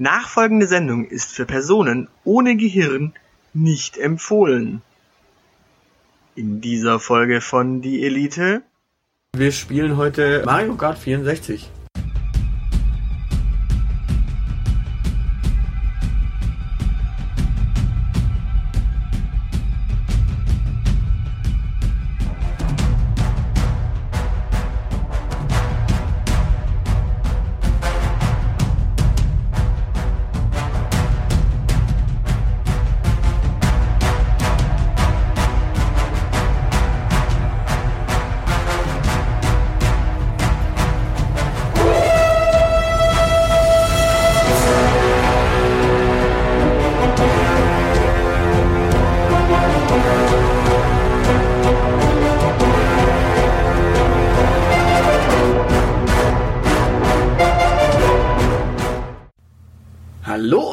Nachfolgende Sendung ist für Personen ohne Gehirn nicht empfohlen. In dieser Folge von Die Elite. Wir spielen heute Mario Kart 64.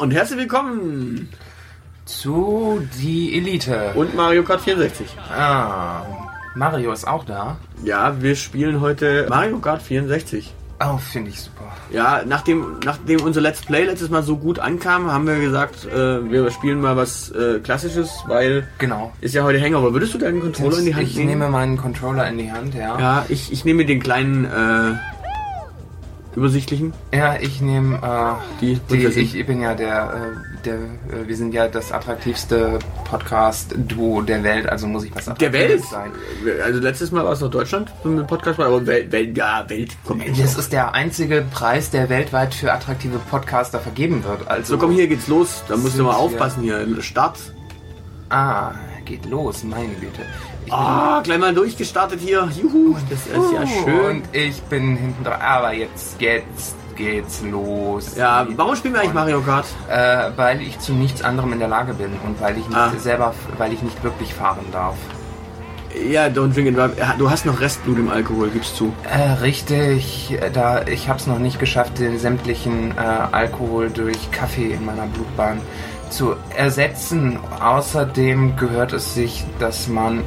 und herzlich willkommen zu Die Elite. und Mario Kart 64. Ah, Mario ist auch da. Ja, wir spielen heute Mario Kart 64. Oh, finde ich super. Ja, nachdem, nachdem unser Let's Play letztes Mal so gut ankam, haben wir gesagt, äh, wir spielen mal was äh, Klassisches, weil Genau. ist ja heute Hangover. Würdest du deinen Controller in die Hand ich nehmen? nehme meinen Controller in die Hand, ja. Ja, ja, ich, ich nehme den kleinen äh, übersichtlichen. ich nehme äh, Die die, ich bin ja der, äh, der äh, wir sind ja das attraktivste Podcast-Duo der Welt, also muss ich was Der Welt? Sein. Also letztes Mal war es noch Deutschland mit dem Podcast, aber Welt, Welt, ja, Welt kommt jetzt Das ist der einzige Preis, der weltweit für attraktive Podcaster vergeben wird. Also, So, komm, hier geht's los. Da musst du mal wir- aufpassen hier. im Start. Ah, geht los, meine Güte. Ah, gleich mal durchgestartet hier. Juhu, das ist ja schön. Und ich bin hinten dran. Aber jetzt, jetzt geht's los. Ja, warum spielen wir eigentlich Mario Kart? Äh, weil ich zu nichts anderem in der Lage bin und weil ich nicht Ah. selber, weil ich nicht wirklich fahren darf. Ja, don't drink and drive. Ja, Du hast noch Restblut im Alkohol, gibst zu. Äh, richtig, äh, da ich habe es noch nicht geschafft, den sämtlichen äh, Alkohol durch Kaffee in meiner Blutbahn zu ersetzen. Außerdem gehört es sich, dass man,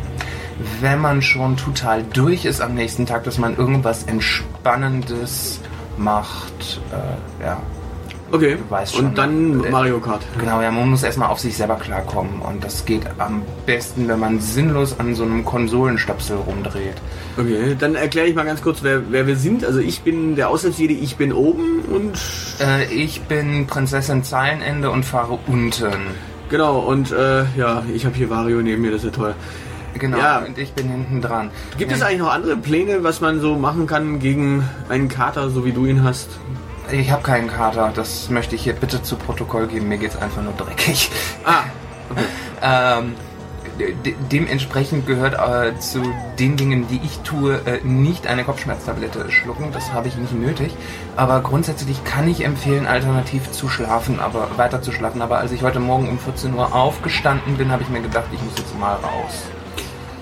wenn man schon total durch ist am nächsten Tag, dass man irgendwas Entspannendes macht. Äh, ja, Okay. Schon, Und dann ne? Mario Kart. Genau, ja, man muss erstmal auf sich selber klarkommen. Und das geht am besten, wenn man sinnlos an so einem Konsolenstöpsel rumdreht. Okay, dann erkläre ich mal ganz kurz, wer, wer wir sind. Also ich bin der Aushilfsjedi, ich bin oben und Äh, ich bin Prinzessin Zeilenende und fahre unten. genau und äh, ja, ich habe hier Wario neben mir, das ist ja toll. Genau, Ja. und ich bin hinten dran. Gibt es Ja, eigentlich noch andere Pläne, was man so machen kann gegen einen Kater, so wie du ihn hast? Ich habe keinen Kater, das möchte ich hier bitte zu Protokoll geben. Mir geht's einfach nur dreckig. Ah, Ähm, de dementsprechend gehört äh, zu den Dingen, die ich tue, äh, nicht eine Kopfschmerztablette schlucken. Das habe ich nicht nötig. Aber grundsätzlich kann ich empfehlen, alternativ zu schlafen, aber weiter zu schlafen. Aber als ich heute Morgen um 14 Uhr aufgestanden bin, habe ich mir gedacht, ich muss jetzt mal raus.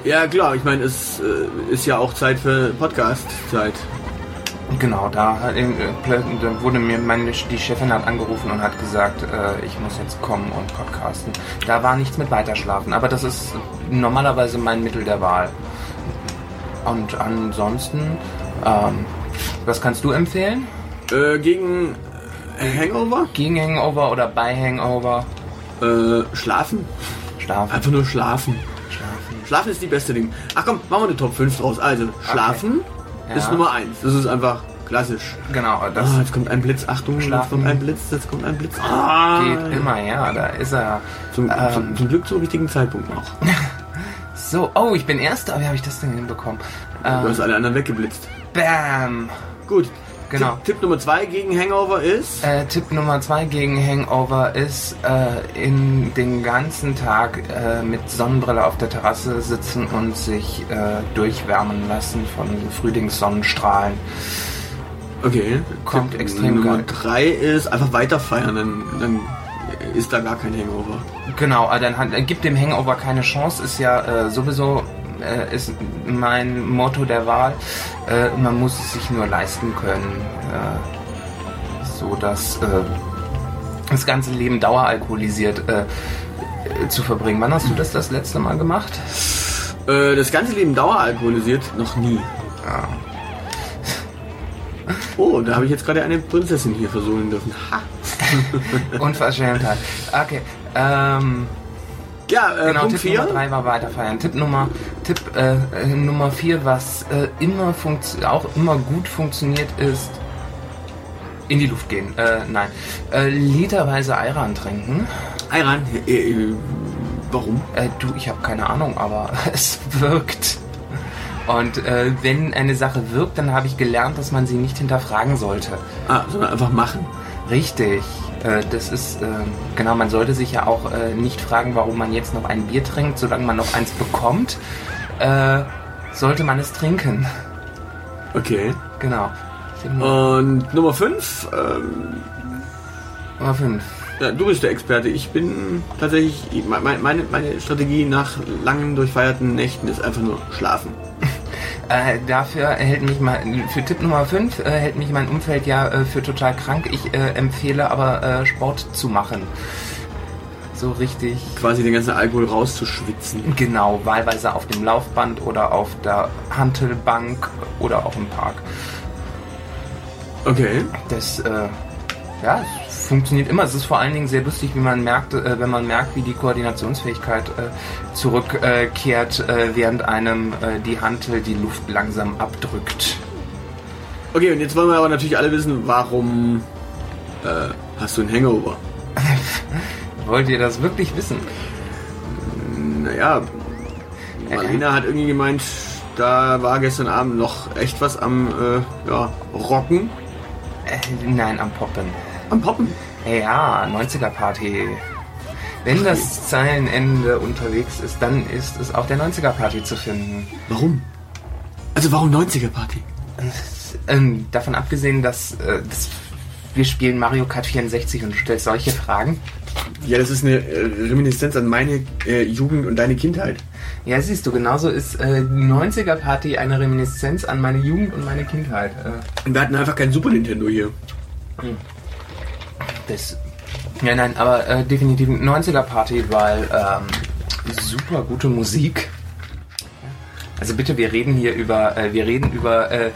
Ja klar, ich meine, es äh, ist ja auch Zeit für Podcast-Zeit. Genau, da, hat, äh, plö- da wurde mir meine, die Chefin hat angerufen und hat gesagt, äh, ich muss jetzt kommen und podcasten. Da war nichts mit Weiterschlafen, aber das ist normalerweise mein Mittel der Wahl. Und ansonsten, ähm, was kannst du empfehlen? Äh, gegen äh, Hangover? Gegen Hangover oder bei Hangover? Äh, schlafen. Schlafen. Einfach nur schlafen. Schlafen. Ist die beste Ding. Ach komm, machen wir eine Top 5 draus. Also, schlafen Ja. ist Nummer 1. Das ist einfach klassisch. Genau, das Ah, jetzt kommt ein Blitz. Achtung, jetzt Schlafen. kommt ein Blitz. Jetzt kommt ein Blitz. Ah, geht immer, ja, da ist er. Zum, Ähm. zum, zum Glück zum richtigen Zeitpunkt noch. So, oh, ich bin Erster. Wie habe ich das denn hinbekommen? Du Ähm, hast alle anderen weggeblitzt. bam. Gut. Genau. Tipp, Tipp Nummer 2 gegen Hangover ist. Äh, Tipp Nummer zwei gegen Hangover ist äh, in den ganzen Tag äh, mit Sonnenbrille auf der Terrasse sitzen und sich äh, durchwärmen lassen von Frühlingssonnenstrahlen. Okay. Kommt Tipp extrem Nummer geil. 3 ist einfach weiter feiern. Dann, dann ist da gar kein Hangover. Genau, äh, dann hat, äh, gibt dem Hangover keine Chance, ist ja äh, sowieso äh, ist mein Motto der Wahl. Äh, man muss es sich nur leisten können, äh, so dass äh, das ganze Leben daueralkoholisiert äh, zu verbringen. Wann hast du das das letzte Mal gemacht? Äh, das ganze Leben daueralkoholisiert? Noch nie. Ja. Oh, da habe ich jetzt gerade eine Prinzessin hier versohlen dürfen. Ha! Unverschämtheit. Okay. Ähm, Ja, äh, genau, Punkt Tipp Nummer 4. 3 war weiterfeiern. Tipp Nummer Tipp äh, Nummer 4, was äh, immer auch immer gut funktioniert, ist in die Luft gehen. Äh, nein. Äh, literweise Ayran trinken. Ayran. Äh, äh, warum? Du, ich habe keine Ahnung, aber es wirkt. Und äh, wenn eine Sache wirkt, dann habe ich gelernt, dass man sie nicht hinterfragen sollte. Ah, sondern einfach machen. Richtig. Äh, das ist, äh, genau, man sollte sich ja auch nicht fragen, warum man jetzt noch ein Bier trinkt, solange man noch eins bekommt. Äh, sollte man es trinken. Okay. Genau. Und Nummer 5. Ähm, Nummer fünf. ja, du bist der Experte. Ich bin tatsächlich. Meine, meine, meine Strategie nach langen, durchfeierten Nächten ist einfach nur schlafen. Äh, dafür hält mich mal, für Tipp Nummer 5 äh, hält mich mein Umfeld ja äh, für total krank. Ich äh, empfehle aber äh, Sport zu machen. So richtig. Quasi den ganzen Alkohol rauszuschwitzen. Genau, wahlweise auf dem Laufband oder auf der Hantelbank oder auch im Park. Okay. Das, äh, ja, es funktioniert immer. Es ist vor allen Dingen sehr lustig, wie man merkt, äh, wenn man merkt, wie die Koordinationsfähigkeit äh, zurückkehrt, äh, während einem äh, die Hantel die Luft langsam abdrückt. Okay, und jetzt wollen wir aber natürlich alle wissen, warum äh, hast du ein Hangover? Wollt ihr das wirklich wissen? Naja, Marlena hat irgendwie gemeint, da war gestern Abend noch echt was am äh, ja, Rocken, Äh, nein, am Poppen. am Poppen. Ja, 90er Party. Wenn das Zeilenende unterwegs ist, dann ist es auf der 90er Party zu finden. Warum? Also warum 90er Party? Ähm, davon abgesehen, dass, äh, dass wir spielen Mario Kart 64 und du stellst solche Fragen. Ja, das ist eine äh, Reminiszenz an meine äh, Jugend und deine Kindheit. Ja, siehst du, genauso ist äh, die 90er Party eine Reminiszenz an meine Jugend und meine Kindheit. Äh, Und wir hatten einfach kein Super Nintendo hier. das, ja, nein, aber äh, definitiv 90er Party, weil ähm, super gute Musik. Also bitte, wir reden hier über, äh, wir reden über äh,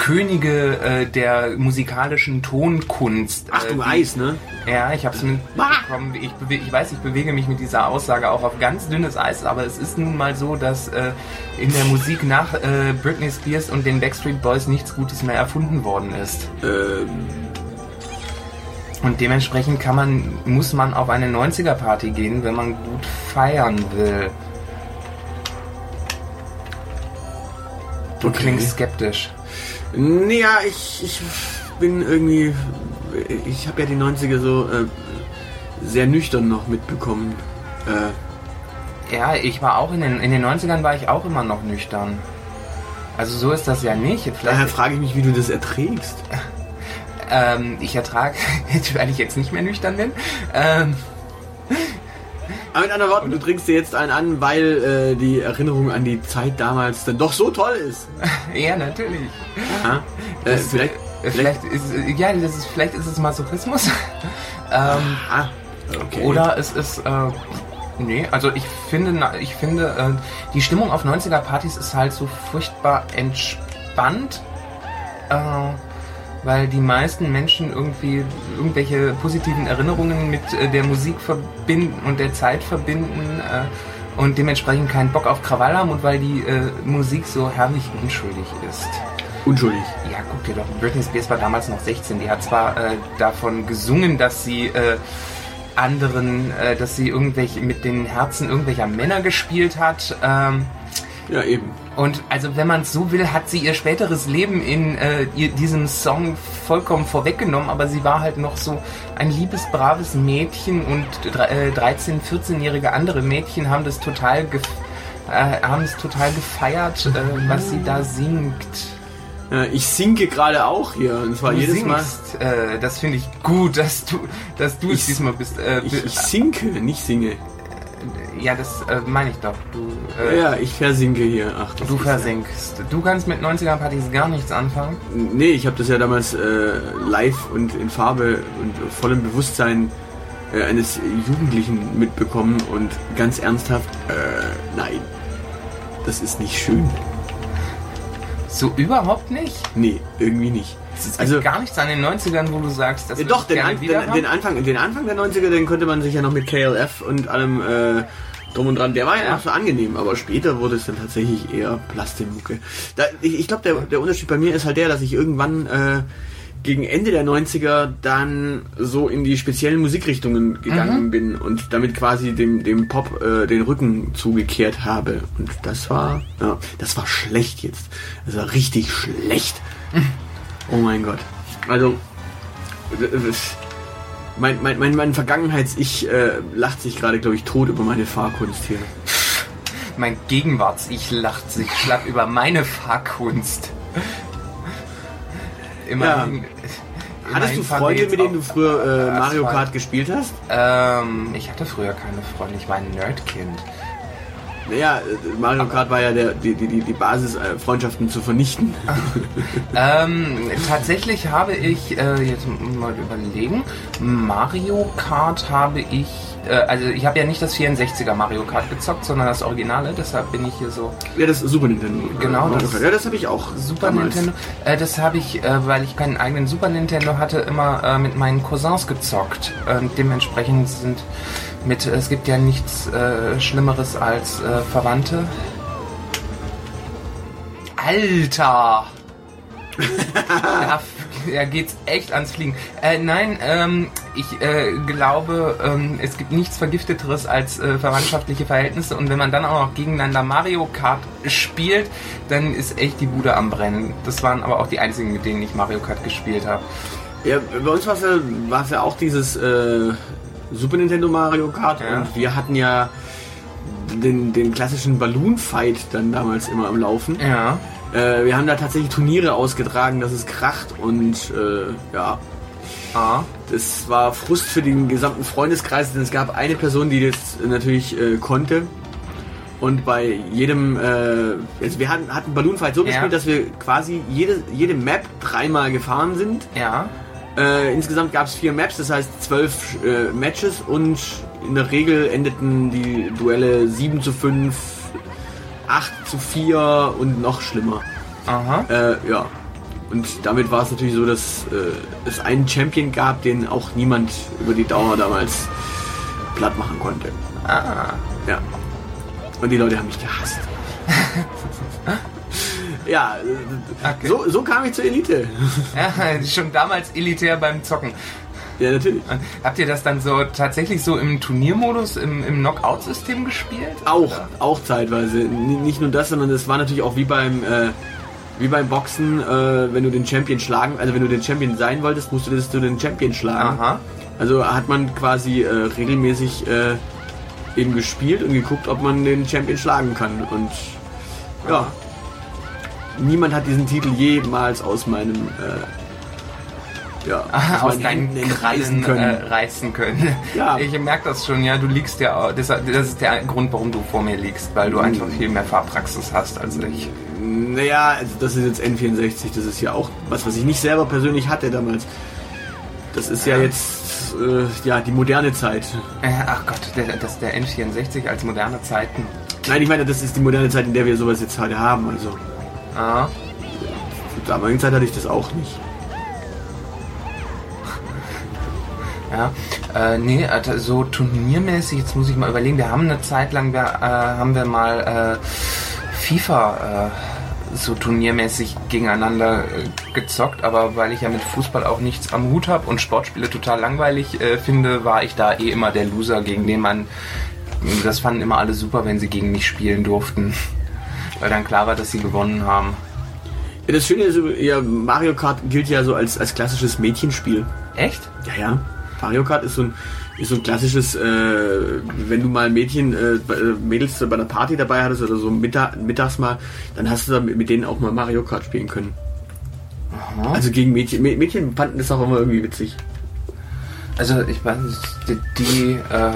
Könige äh, der musikalischen Tonkunst. Achtung, äh, Eis, ne? Ja, ich habe es mitbekommen. Ich, ich weiß, ich bewege mich mit dieser Aussage auch auf ganz dünnes Eis, aber es ist nun mal so, dass äh, in der Musik nach äh, Britney Spears und den Backstreet Boys nichts Gutes mehr erfunden worden ist. Ähm, Und dementsprechend kann man, muss man auf eine 90er-Party gehen, wenn man gut feiern will. Du Okay. klingst skeptisch. Naja, ich, ich bin irgendwie. Ich habe ja die 90er so äh, sehr nüchtern noch mitbekommen. Äh, Ja, ich war auch in den, in den 90ern war ich auch immer noch nüchtern. Also so ist das ja nicht. Vielleicht, daher frage ich mich, wie du das erträgst. Ähm, ich ertrage, weil ich jetzt nicht mehr nüchtern bin. Ähm, Aber mit anderen Worten, du trinkst dir jetzt einen an, weil äh, die Erinnerung an die Zeit damals dann doch so toll ist. ja, natürlich. Ja? Äh, Das- vielleicht. Äh, Vielleicht ist, ja, das ist, vielleicht ist es Masochismus. ähm, Ah, okay. Oder es ist, äh, nee, also ich finde, ich finde, äh, die Stimmung auf 90er-Partys ist halt so furchtbar entspannt, äh, weil die meisten Menschen irgendwie irgendwelche positiven Erinnerungen mit äh, der Musik verbinden und der Zeit verbinden äh, und dementsprechend keinen Bock auf Krawall haben und weil die äh, Musik so herrlich unschuldig ist. Unschuldig. Ja, guck dir doch, Britney Spears war damals noch 16. Die hat zwar äh, davon gesungen, dass sie anderen, dass sie irgendwelche mit den Herzen irgendwelcher Männer gespielt hat. Ähm, Ja, eben. und also, wenn man es so will, hat sie ihr späteres Leben in äh, ihr, diesem Song vollkommen vorweggenommen, aber sie war halt noch so ein liebes, braves Mädchen und äh, 13-, 14-jährige andere Mädchen haben das total äh, haben es total gefeiert, äh, was sie da singt. Ich sinke gerade auch hier. Und zwar Du jedes Mal. singst, Äh, das finde ich gut, dass du, dass du es Ich- diesmal bist. Äh, Ich, ich sinke, nicht singe. Ja, das äh, meine ich doch. Du, äh, Ja, ich versinke hier. Ach, du versinkst. Du kannst mit 90er-Partys gar nichts anfangen. Ja, nee, ich habe das ja damals äh, live und in Farbe und vollem Bewusstsein äh, eines Jugendlichen mitbekommen und ganz ernsthaft, äh, nein. Das ist nicht schön. So überhaupt nicht? Nee, irgendwie nicht. Es gibt Also- gar nichts an den 90ern, wo du sagst, das Ja, würde doch, den, den, den, Anfang, den Anfang der 90er, den könnte man sich ja noch mit KLF und allem äh, drum und dran, der war ja, noch so angenehm, aber später wurde es dann tatsächlich eher Plastikmucke. Da, ich ich glaube, der, der Unterschied bei mir ist halt der, dass ich irgendwann äh, gegen Ende der 90er dann so in die speziellen Musikrichtungen gegangen Mhm. bin und damit quasi dem, dem Pop äh, den Rücken zugekehrt habe. Und das war, ja, das war schlecht jetzt. Das war richtig schlecht. Oh mein Gott. Also, das- mein, mein, mein, mein Vergangenheits-Ich äh, lacht sich gerade, glaube ich, tot über meine Fahrkunst hier. Mein Gegenwarts-Ich lacht sich schlapp über meine Fahrkunst. Immerhin. Hattest du Freunde, mit denen du früher äh, Mario. Kart gespielt hast? Ähm, ich hatte früher keine Freunde, ich war ein Nerdkind. Naja, Mario Kart war ja der, die, die, die Basis, äh, Freundschaften zu vernichten. Ähm, tatsächlich habe ich, äh, jetzt mal überlegen, Mario Kart habe ich, äh, also ich habe ja nicht das 64er Mario Kart gezockt, sondern das Originale, deshalb bin ich hier so Ja, das Super Nintendo. Genau, Mario das- Kart. Ja, das habe ich auch. Super damals. Nintendo. Äh, das habe ich, äh, weil ich keinen eigenen Super Nintendo hatte, immer äh, mit meinen Cousins gezockt. Dementsprechend sind mit, es gibt ja nichts äh, Schlimmeres als äh, Verwandte. Alter! da, da geht's echt ans Fliegen. Äh, nein, ähm, ich äh, glaube, ähm, es gibt nichts Vergifteteres als äh, verwandtschaftliche Verhältnisse und wenn man dann auch noch gegeneinander Mario Kart spielt, dann ist echt die Bude am Brennen. Das waren aber auch die einzigen, mit denen ich Mario Kart gespielt habe. Ja, bei uns war es ja, war's ja auch dieses äh, Super Nintendo Mario Kart Ja. und wir hatten ja den, den klassischen Balloon Fight dann damals immer am Laufen. Ja. Äh, wir haben da tatsächlich Turniere ausgetragen, dass es kracht und äh, ja, Ah. das war Frust für den gesamten Freundeskreis, denn es gab eine Person, die das natürlich äh, konnte. Und bei jedem, äh, also wir hatten, hatten Balloon Fight so Ja. gespielt, dass wir quasi jede, jede Map dreimal gefahren sind. Ja. Äh, insgesamt gab es vier Maps, das heißt zwölf äh, Matches und in der Regel endeten die Duelle 7 zu 5, 8 zu 4 und noch schlimmer. Aha. Äh, ja. Und damit war es natürlich so, dass äh, es einen Champion gab, den auch niemand über die Dauer damals platt machen konnte. Ah. Ja. Und die Leute haben mich gehasst. ja, Okay. so, so kam ich zur Elite. Ja, schon damals elitär beim Zocken. Ja, natürlich. Habt ihr das dann so tatsächlich so im Turniermodus, im, im Knockout-System gespielt? Auch, auch zeitweise. N nicht nur das, sondern es war natürlich auch wie beim, äh, wie beim Boxen, äh, wenn du den Champion schlagen, also wenn du den Champion sein wolltest, musst du das du den Champion schlagen. Aha. Also hat man quasi äh, regelmäßig äh, eben gespielt und geguckt, ob man den Champion schlagen kann. Und ja, niemand hat diesen Titel jemals aus meinem äh, ja, aus meinen deinen Krallen entreißen äh, reißen können. Ja. Ich merke das schon, ja. Du liegst ja, das, das ist der Grund, warum du vor mir liegst, weil du Mhm. einfach viel mehr Fahrpraxis hast als ich. Naja, also das ist jetzt N64, das ist ja auch was, was ich nicht selber persönlich hatte damals. Das ist ja, Ja. jetzt äh, ja die moderne Zeit. Äh, ach Gott, der, das der N64 als moderne Zeiten. Nein, ich meine, das ist die moderne Zeit, in der wir sowas jetzt heute haben. Also Ah. zur damaligen Zeit hatte ich das auch nicht. Ja, äh, nee, also so turniermäßig, jetzt muss ich mal überlegen, wir haben eine Zeit lang, wir, äh, haben wir mal äh, FIFA äh, so turniermäßig gegeneinander äh, gezockt, aber weil ich ja mit Fußball auch nichts am Hut habe und Sportspiele total langweilig äh, finde, war ich da eh immer der Loser, gegen den man, das fanden immer alle super, wenn sie gegen mich spielen durften, weil dann klar war, dass sie gewonnen haben. Ja, das Schöne ist, ja, Mario Kart gilt ja so als, als klassisches Mädchenspiel. Echt? Ja, ja. Mario Kart ist so ein, ist so ein klassisches, äh, wenn du mal Mädchen, äh, bei- äh, Mädels bei einer Party dabei hattest oder so Mittag, mittags mal, dann hast du da mit, denen auch mal Mario Kart spielen können. Aha. Also gegen Mädchen. Mä- Mädchen fanden das auch immer irgendwie witzig. Also ich weiß die, die äh,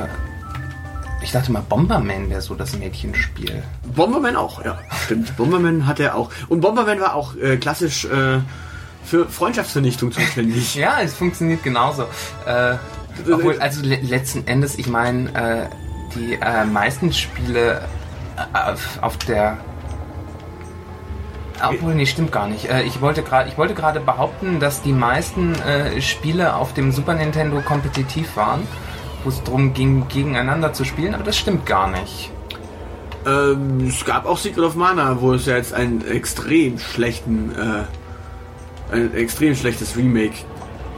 ich dachte mal Bomberman wäre so das Mädchenspiel. Bomberman auch, ja. Stimmt. Bomberman hat er auch. Und Bomberman war auch äh, klassisch äh, für Freundschaftsvernichtung zuständig. Ja, es funktioniert genauso. Äh, obwohl, also le letzten Endes, ich meine, äh, die äh, meisten Spiele äh, auf, der Obwohl, nee, stimmt gar nicht. Ich wollte gerade, ich wollte gerade behaupten, dass die meisten Spiele auf dem Super Nintendo kompetitiv waren, wo es darum ging, gegeneinander zu spielen, aber das stimmt gar nicht. Ähm, es gab auch Secret of Mana, wo es ja jetzt einen extrem schlechten, äh, ein extrem schlechtes Remake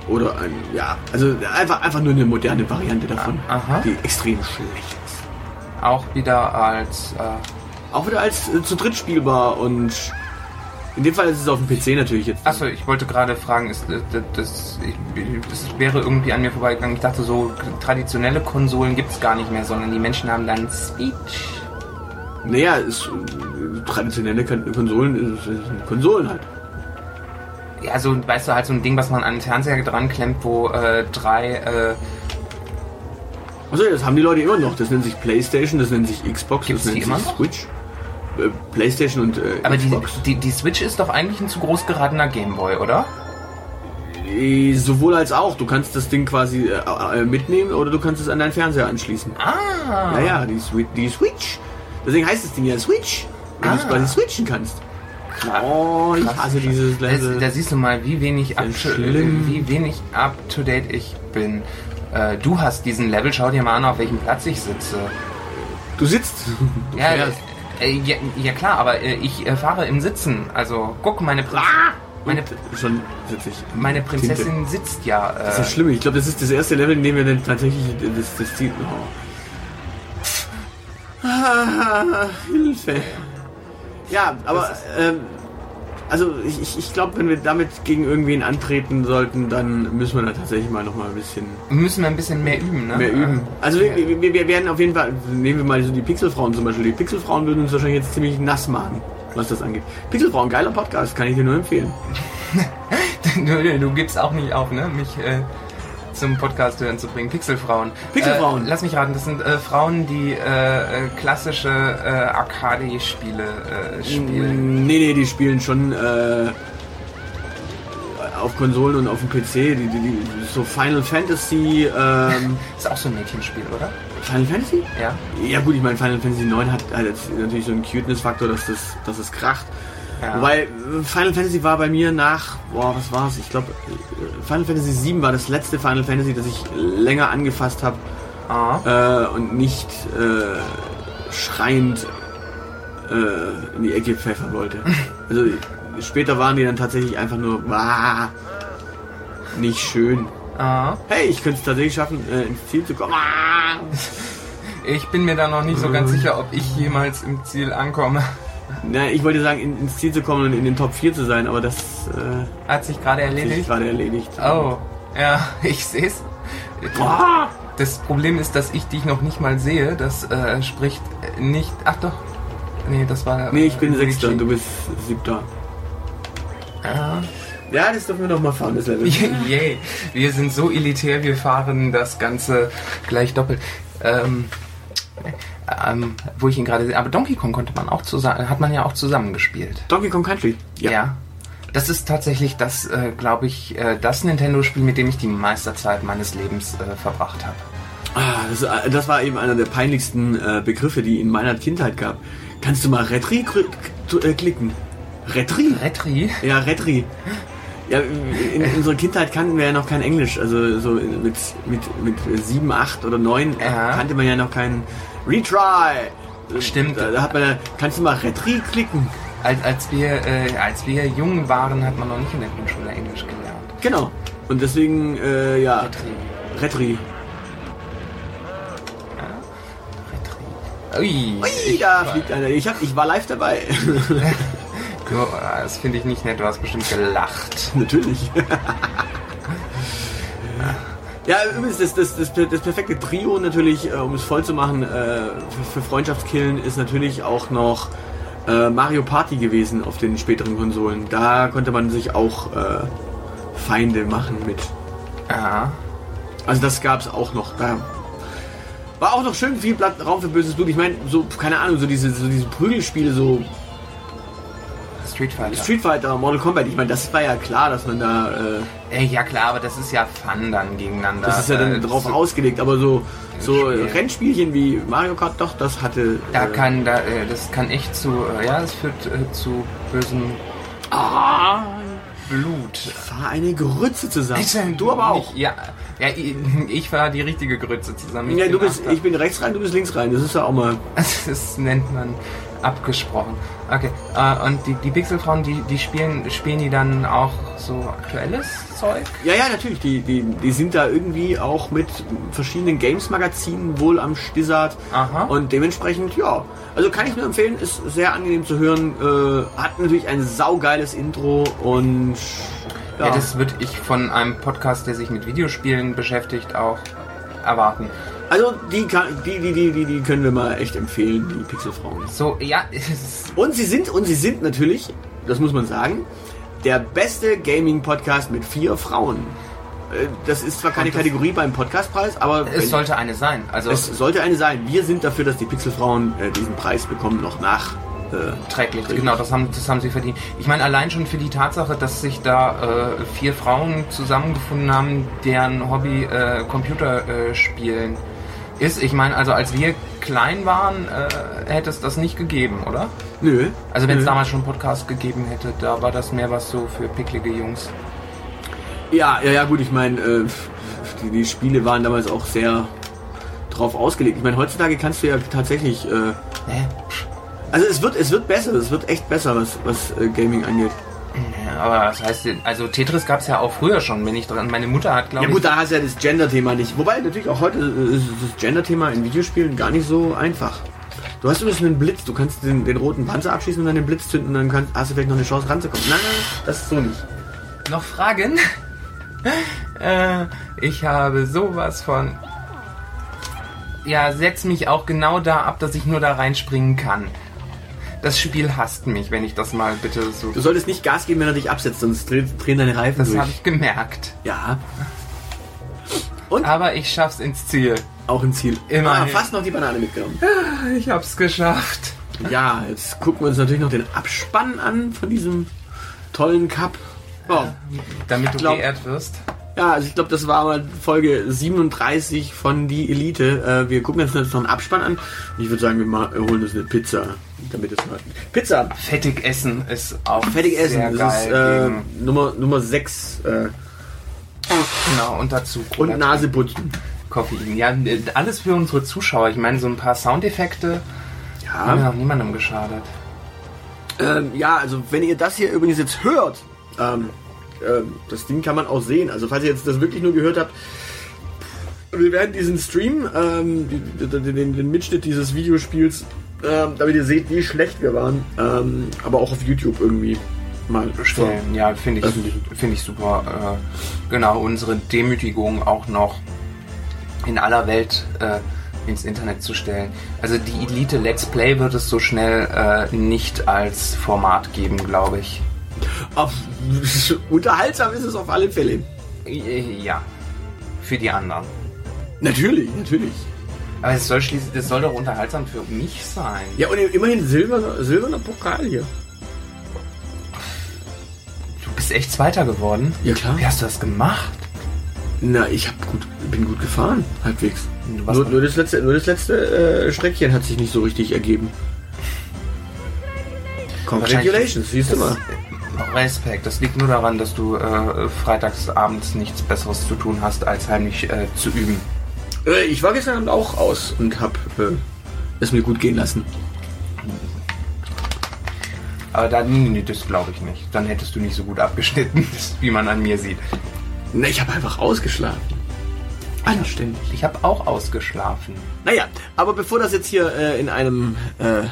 oder ein, ja, also einfach, einfach nur eine moderne Variante davon, Aha. die extrem schlecht ist. Auch wieder als äh, Auch wieder als äh, zu dritt spielbar und in dem Fall ist es auf dem PC natürlich jetzt. Achso, ich wollte gerade fragen, ist, äh, das, das, das wäre irgendwie an mir vorbeigegangen. Ich dachte, so traditionelle Konsolen gibt es gar nicht mehr, sondern die Menschen haben dann Switch. Naja, es, äh, traditionelle Kon- Konsolen ist, ist Konsolen halt. Ja, so, weißt du, halt so ein Ding, was man an den Fernseher dran klemmt, wo äh, drei, äh, Achso, das haben die Leute immer noch. Das nennt sich Playstation, das nennt sich Xbox, Gibt's das nennt immer sich noch? Switch. Äh, Playstation und äh, aber die, Xbox. die, die Switch ist doch eigentlich ein zu groß geratener Gameboy, oder? Äh, Sowohl als auch. Du kannst das Ding quasi äh, äh, mitnehmen oder du kannst es an deinen Fernseher anschließen. Ah! Ja, ja, die, Swi die Switch. Deswegen heißt das Ding ja Switch. Wenn du es Ah. quasi switchen kannst. Oh, ich Krass. hasse dieses Level. da siehst du mal, wie wenig, up to, wie wenig up to date ich bin. Äh, du hast diesen Level, schau dir mal an, auf welchem Platz ich sitze. Du sitzt. Du Ja, fährst. Äh, ja, ja klar, aber äh, ich äh, fahre im Sitzen. Also guck, meine, Prin meine, Und schon sitze ich. meine Tinte. Prinzessin sitzt ja. Äh, Das ist schlimm. Ich glaube, das ist das erste Level, in dem wir dann tatsächlich das, das Ziel. Oh. Ah, Hilfe. Ja, aber ähm, also ich, ich- ich glaube, wenn wir damit gegen irgendwen antreten sollten, dann müssen wir da tatsächlich mal noch mal ein bisschen müssen wir ein bisschen mehr üben, ne? mehr üben. Also wir, wir, wir werden auf jeden Fall, nehmen wir mal so die Pixelfrauen zum Beispiel. Die Pixelfrauen würden uns wahrscheinlich jetzt ziemlich nass machen, was das angeht. Pixelfrauen, geiler Podcast, kann ich dir nur empfehlen. du, du gibst auch nicht auf, ne? Mich äh, zum Podcast hören zu bringen. Pixelfrauen. Pixelfrauen. Äh, lass mich raten, das sind äh, Frauen, die äh, äh, klassische äh, Arcade-Spiele äh, spielen. Nee, nee, die spielen schon auf Konsolen und auf dem PC. Die, die, die, so Final Fantasy. Ähm, Ist auch so ein Mädchenspiel, oder? Final Fantasy? Ja. Ja gut, ich meine Final Fantasy 9 hat, hat jetzt natürlich so einen Cuteness-Faktor, dass das, dass es kracht. Ja. Wobei äh, Final Fantasy war bei mir nach, boah, was war's? Ich glaube, Final Fantasy 7 war das letzte Final Fantasy, das ich länger angefasst habe Ah. äh, und nicht äh, schreiend äh, in die Ecke pfeffern wollte. Also später waren die dann tatsächlich einfach nur ah, nicht schön. Ah. Hey, ich könnte es tatsächlich schaffen, äh, ins Ziel zu kommen. Ah! Ich bin mir da noch nicht so ganz sicher, ob ich jemals im Ziel ankomme. Na, ich wollte sagen, in, ins Ziel zu kommen und in den Top 4 zu sein, aber das äh, Hat sich gerade hat sich erledigt. gerade erledigt. Oh, ja, ich sehe es. Ah! Das Problem ist, dass ich dich noch nicht mal sehe. Das äh, spricht nicht. Ach doch. Nee, das war. Nee, ich bin äh, Sechster und du bist Siebter. Ja. Ja, das dürfen wir noch mal fahren, das Level. Yay. Wir sind so elitär, wir fahren das Ganze gleich doppelt. Ähm, ähm, wo ich ihn gerade sehe. Aber Donkey Kong konnte man auch zusammen, hat man ja auch zusammengespielt. Donkey Kong Country. Ja. Das ist tatsächlich das, äh, glaube ich, äh, das Nintendo-Spiel, mit dem ich die meiste Zeit meines Lebens äh, verbracht habe. Ah, das, äh, das war eben einer der peinlichsten äh, Begriffe, die in meiner Kindheit gab. Kannst du mal Retri äh, klicken? Retri? Retri? Ja, Retri. Ja, in, in unserer Kindheit kannten wir ja noch kein Englisch. Also so mit, mit, mit 7, 8 oder 9 Ja. kannte man ja noch kein Retry. Stimmt. Da, da hat man ja, kannst du mal Retri klicken? Als, als, wir, äh, als wir jung waren, hat man noch nicht in der Grundschule Englisch gelernt. Genau. Und deswegen, äh, ja. Retri. Retri. Ui. Ui, da fliegt einer. Ich, hab, ich war live dabei. Das finde ich nicht nett, du hast bestimmt gelacht. Natürlich. ja, übrigens, das, das, das, das perfekte Trio natürlich, äh, um es voll zu machen, äh, für, Freundschaftskillen ist natürlich auch noch äh, Mario Party gewesen auf den späteren Konsolen. Da konnte man sich auch Feinde machen mit. Ja. Also das gab es auch noch. Da war auch noch schön viel Blatt Raum für böses Blut. Ich meine, so, keine Ahnung, so diese, so diese Prügelspiele, so Street Fighter. Street Fighter, Mortal Kombat, ich meine, das war ja klar, dass man da, äh, Äh, ja klar, aber das ist ja Fun dann gegeneinander. das ist ja dann Äh, drauf so- ausgelegt, aber so, so Spiel. Rennspielchen wie Mario Kart, doch, das hatte. Da äh, kann, da, äh, das kann echt zu, äh, ja, es führt äh, zu bösen Ah, Blut. War eine Grütze zusammen. Ich, äh, du aber auch. Nicht, ja, ja, ich, ich war die richtige Grütze zusammen. Ich Ja, bin du bist, Achter. ich bin rechts rein, du bist links rein. Das ist ja auch mal. Das nennt man abgesprochen. Okay, äh, und die, die Pixelfrauen, die, die spielen, spielen die dann auch so aktuelles Zeug? Ja, ja, natürlich. Die, die, die sind da irgendwie auch mit verschiedenen Games-Magazinen wohl am Stissart. Aha. Und dementsprechend, ja. Also kann ich nur empfehlen, ist sehr angenehm zu hören. Äh, hat natürlich ein saugeiles Intro und. Ja, das würde ich von einem Podcast, der sich mit Videospielen beschäftigt, auch erwarten. Also die, kann, die, die, die, die, die können wir mal echt empfehlen, die Pixelfrauen. So, ja, Und sie sind, und sie sind natürlich, das muss man sagen, der beste Gaming-Podcast mit vier Frauen. Äh, Das ist zwar keine Kategorie beim Podcastpreis, aber es sollte eine sein. Also es sollte eine sein. Wir sind dafür, dass die Pixelfrauen äh, diesen Preis bekommen, noch nach. Äh, träglich, genau, das haben, das haben sie verdient. Ich meine, allein schon für die Tatsache, dass sich da äh, vier Frauen zusammengefunden haben, deren Hobby äh, Computerspielen äh, spielen ist. Ich meine, also als wir klein waren, äh, hätte es das nicht gegeben, oder? nö. Also wenn es damals schon einen Podcast gegeben hätte, da war das mehr was so für picklige Jungs. Ja, ja, ja, gut, ich meine, äh, die, die Spiele waren damals auch sehr drauf ausgelegt. Ich meine, heutzutage kannst du ja tatsächlich. Äh, Hä? also es wird, es wird besser, es wird echt besser, was, was äh, Gaming angeht. Aber das heißt, also Tetris gab es ja auch früher schon, wenn ich dran. Meine Mutter hat, glaube Ja ich. gut, da hast du ja das Gender-Thema nicht. Wobei natürlich auch heute äh, ist das Gender-Thema in Videospielen gar nicht so einfach. Du hast übrigens einen Blitz, du kannst den, den roten Panzer abschießen und dann den Blitz zünden und dann kannst, hast du vielleicht noch eine Chance ranzukommen. Nein, nein, das ist so nicht. Noch Fragen? äh, ich habe sowas von. Ja, setz mich auch genau da ab, dass ich nur da reinspringen kann. Das Spiel hasst mich, wenn ich das mal bitte so. Du solltest nicht Gas geben, wenn er dich absetzt, sonst dreh- drehen deine Reifen Das durch. habe ich gemerkt. Ja. Aber ich schaff's ins Ziel. Auch ein Ziel. Immerhin. Ah, fast noch die Banane mitgenommen. Ich hab's geschafft. Ja, jetzt gucken wir uns natürlich noch den Abspann an von diesem tollen Cup. Oh. Damit du glaub- geehrt wirst. Ja, also ich glaube, das war mal Folge 37 von Die Elite. Äh, wir gucken jetzt noch einen Abspann an. Und ich würde sagen, wir, ma- wir holen uns eine Pizza. Damit es mal. Pizza! Fettig essen ist auch Fertig essen. sehr Das ist äh, Nummer, Nummer 6. Äh, genau, und dazu und Cola Nase putzen. Koffein. Ja, alles für unsere Zuschauer. Ich meine, so ein paar Soundeffekte haben ja Ja. auch niemandem geschadet. Ähm, ja, also wenn ihr das hier übrigens jetzt hört, ähm, das Ding kann man auch sehen. Also falls ihr jetzt das wirklich nur gehört habt, wir werden diesen Stream, ähm, den, den Mitschnitt dieses Videospiels, ähm, damit ihr seht, wie schlecht wir waren, ähm, aber auch auf YouTube irgendwie mal stellen. Ja, finde ich, finde ich super. Äh, genau, unsere Demütigung auch noch in aller Welt äh, ins Internet zu stellen. Also die Elite Let's Play wird es so schnell äh, nicht als Format geben, glaube ich. Auf, unterhaltsam ist es auf alle Fälle. Äh, Ja, für die anderen. Natürlich, natürlich. Aber es soll schließlich, das soll doch unterhaltsam für mich sein. Ja, und immerhin silberner, silberner Pokal hier. Du bist echt Zweiter geworden. Ja, klar. Wie hast du das gemacht? Na, ich hab gut, bin gut gefahren, halbwegs. Nur, nur das letzte, nur das letzte äh, Streckchen hat sich nicht so richtig ergeben. Congratulations, siehst du mal. Respekt. Das liegt nur daran, dass du äh, freitags abends nichts Besseres zu tun hast, als heimlich äh, zu üben. Äh, ich war gestern Abend auch aus und hab äh, es mir gut gehen lassen. Aber da, nee, das glaube ich nicht. Dann hättest du nicht so gut abgeschnitten, wie man an mir sieht. Na, ich habe einfach ausgeschlafen. Anständig. Ich habe auch ausgeschlafen. Naja, aber bevor das jetzt hier äh, in einem äh,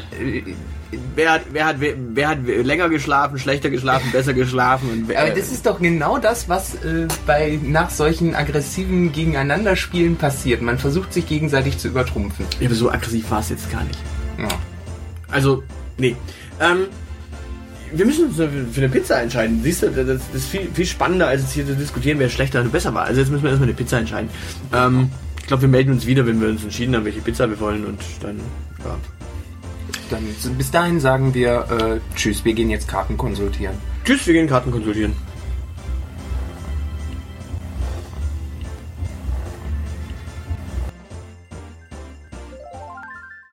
wer hat, wer hat wer, wer hat länger geschlafen, schlechter geschlafen, besser geschlafen und wer, Aber das ist doch genau das, was äh, bei nach solchen aggressiven Gegeneinanderspielen passiert. Man versucht sich gegenseitig zu übertrumpfen. Ja, aber so aggressiv war es jetzt gar nicht. Ja. Also, nee. Ähm, wir müssen uns für eine Pizza entscheiden. Siehst du, das ist viel, viel spannender, als jetzt hier zu diskutieren, wer schlechter und besser war. Also jetzt müssen wir erstmal eine Pizza entscheiden. Ähm, ich glaube, wir melden uns wieder, wenn wir uns entschieden haben, welche Pizza wir wollen und dann, ja. Dann bis dahin sagen wir äh, Tschüss, wir gehen jetzt Karten konsultieren. Tschüss, wir gehen Karten konsultieren.